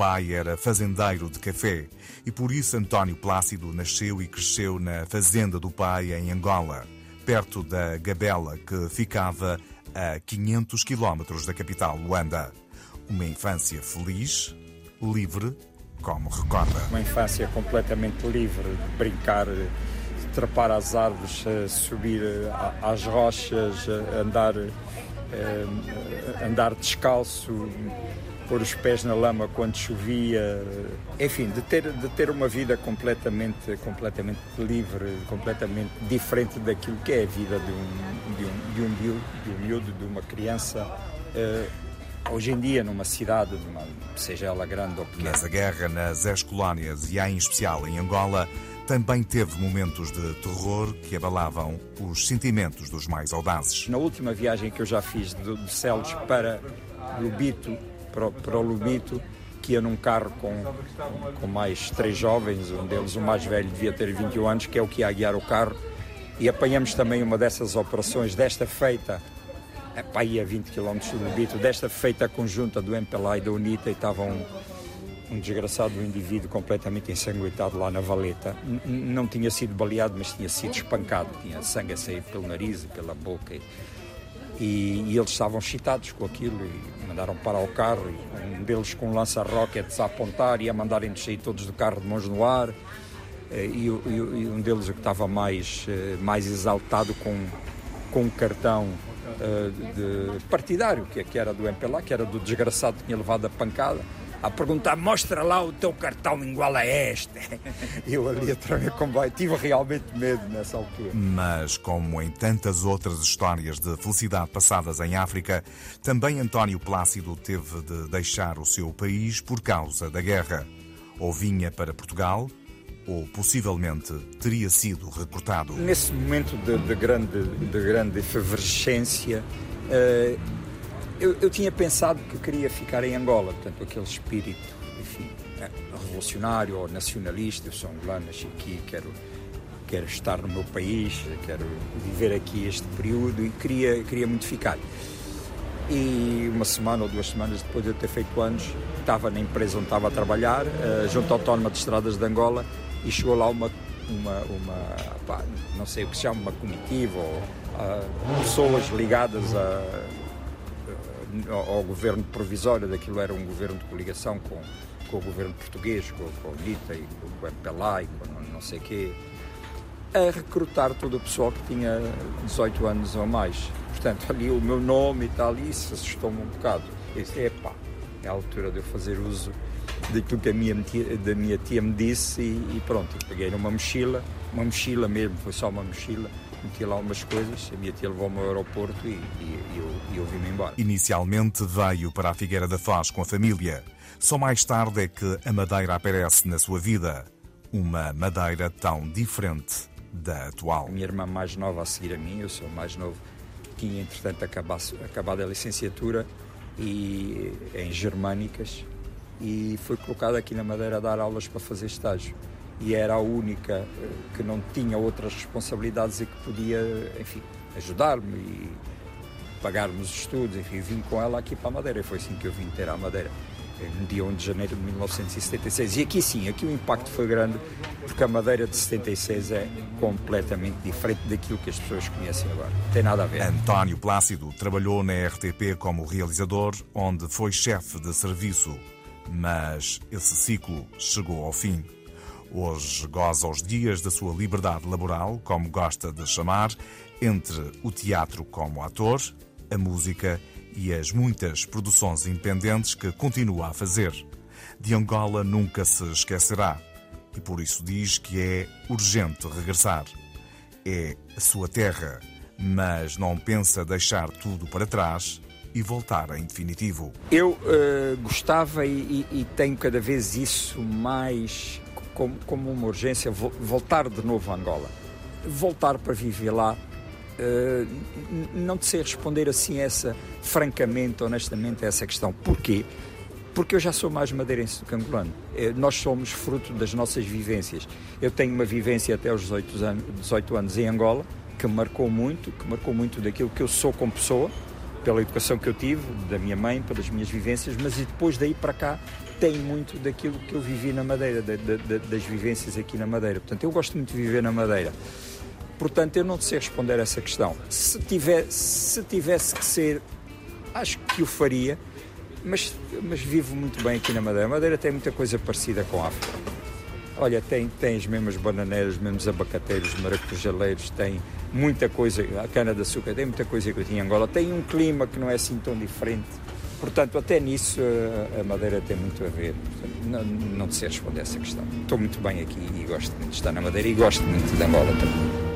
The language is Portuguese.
pai era fazendeiro de café e por isso António Plácido nasceu e cresceu na fazenda do pai em Angola, perto da Gabela, que ficava a 500 quilómetros da capital Luanda. Uma infância feliz, livre, como recorda. Uma infância completamente livre de brincar, trepar às árvores, subir às rochas, andar, andar descalço, pôr os pés na lama quando chovia, enfim, de ter, de ter uma vida completamente, completamente livre, completamente diferente daquilo que é a vida de um, de um, de um, miúdo, de, um miúdo, de uma criança. Uh, hoje em dia, numa cidade, numa, seja ela grande ou pequena. Mas a guerra nas ex-colónias e, em especial em Angola, também teve momentos de terror que abalavam os sentimentos dos mais audazes. Na última viagem que eu já fiz de, de Celos para Lubito, para, para o Lubito, que ia num carro com, com mais três jovens, um deles, o mais velho, devia ter 21 anos, que é o que ia guiar o carro, e apanhamos também uma dessas operações, desta feita é para aí a 20 km do Lubito, desta feita conjunta do MPLA e da UNITA, e estava um, um desgraçado indivíduo completamente ensanguentado lá na valeta. N não tinha sido baleado, mas tinha sido espancado, tinha sangue a sair pelo nariz e pela boca. E, e, e eles estavam excitados com aquilo e mandaram parar o carro. um deles com um lança-rockets a apontar e a mandarem sair todos do carro de mãos no ar. E, e, um deles que estava mais, eh, mais exaltado com, com um cartão uh, de partidário, que, que era do MPLA, que era do desgraçado que tinha levado a pancada, a perguntar: mostra lá o teu cartão igual a este. Eu ali a tremer comboio, tive realmente medo nessa altura. Mas, como em tantas outras histórias de felicidade passadas em África, também António Plácido teve de deixar o seu país por causa da guerra. Ou vinha para Portugal, ou possivelmente teria sido recrutado. Nesse momento de, de grande, de grande efervescência, uh, eu, eu, tinha pensado que queria ficar em Angola, portanto, aquele espírito, enfim, eh, revolucionário ou nacionalista. Eu sou angolano, nasci aqui, quero, quero estar no meu país, quero viver aqui este período e queria, queria muito ficar. E uma semana ou duas semanas depois de eu ter feito anos, estava na empresa onde estava a trabalhar, uh, junto à Autónoma de Estradas de Angola, e chegou lá uma, uma, uma pá, não sei o que se chama, uma comitiva ou uh, pessoas ligadas a, uh, ao governo provisório, daquilo era um governo de coligação com, com o governo português, com, com o NITA e com o MPLA e com não, sei quê, a recrutar todo o pessoal que tinha 18 anos ou mais. Portanto, ali o meu nome e tal, isso assustou-me um bocado. Eu disse, epá, é a altura de eu fazer uso daquilo que a minha tia, da minha tia me disse e, e pronto, peguei numa mochila, uma mochila mesmo, foi só uma mochila, meti lá umas coisas, a minha tia levou-me ao aeroporto e, e, e eu, eu vim-me embora. Inicialmente veio para a Figueira da Foz com a família. Só mais tarde é que a Madeira aparece na sua vida. Uma Madeira tão diferente da atual. A minha irmã mais nova a seguir a mim, eu sou o mais novo, tinha entretanto acabado, acabado a licenciatura e em Germânicas e foi colocada aqui na Madeira a dar aulas para fazer estágio. E era a única eh, que não tinha outras responsabilidades e que podia, enfim, ajudar-me e pagar-me os estudos. Enfim, vim com ela aqui para a Madeira e foi assim que eu vim ter a Madeira no dia 1 de janeiro de 1976. E aqui sim, aqui o impacto foi grande, porque a Madeira de 76 é completamente diferente daquilo que as pessoas conhecem agora. Não tem nada a ver. António Plácido trabalhou na RTP como realizador, onde foi chefe de serviço mas esse ciclo chegou ao fim. Hoje goza os dias da sua liberdade laboral, como gosta de chamar, entre o teatro como ator, a música e as muitas produções independentes que continua a fazer. De Angola nunca se esquecerá e por isso diz que é urgente regressar. É a sua terra, mas não pensa deixar tudo para trás e voltar em definitivo? Eu uh, gostava e, e, e, tenho cada vez isso mais como, como uma urgência, voltar de novo a Angola. Voltar para viver lá. Uh, não te sei responder assim essa, francamente, honestamente, a essa questão. Porquê? Porque eu já sou mais madeirense do que angolano. Eh, nós somos fruto das nossas vivências. Eu tenho uma vivência até aos 18 anos, 18 anos em Angola, que marcou muito, que marcou muito daquilo que eu sou como pessoa, pela educação que eu tive, da minha mãe, pelas minhas vivências, mas depois daí para cá tem muito daquilo que eu vivi na Madeira, da, da, das vivências aqui na Madeira. Portanto, eu gosto muito de viver na Madeira. Portanto, eu não sei responder a essa questão. Se, tiver, se tivesse que ser, acho que o faria, mas, mas vivo muito bem aqui na Madeira. A Madeira tem muita coisa parecida com a África. Olha, tem, tem as mesmas bananeiras, os mesmos abacateiros, maracujaleiros, tem muita coisa, a cana-de-açúcar, tem muita coisa que eu tinha em Angola. Tem um clima que não é assim tão diferente. Portanto, até nisso a Madeira tem muito a ver. Não, não sei responder essa questão. Estou muito bem aqui e gosto muito de estar na Madeira e gosto muito de Angola também.